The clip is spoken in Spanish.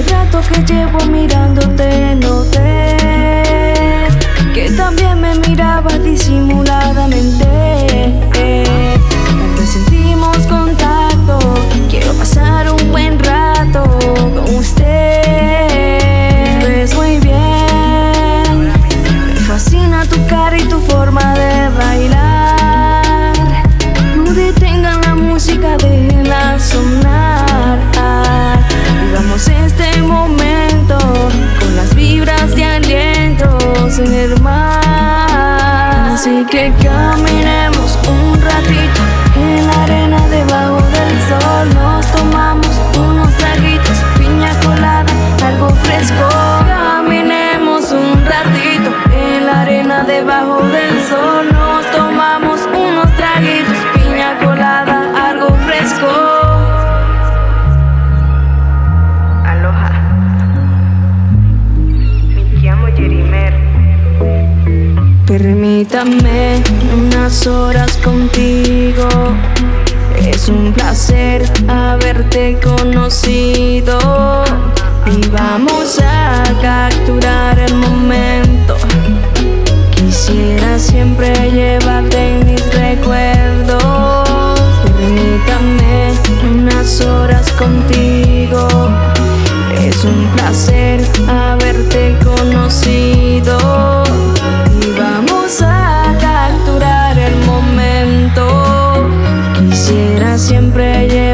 El rato que llevo mirándote no te Así que caminemos un ratito en la arena debajo del sol. Nos tomamos unos traguitos, piña colada, algo fresco. Caminemos un ratito en la arena debajo Permítame unas horas contigo. Es un placer haberte conocido. Y vamos a capturar quisiera siempre llegar.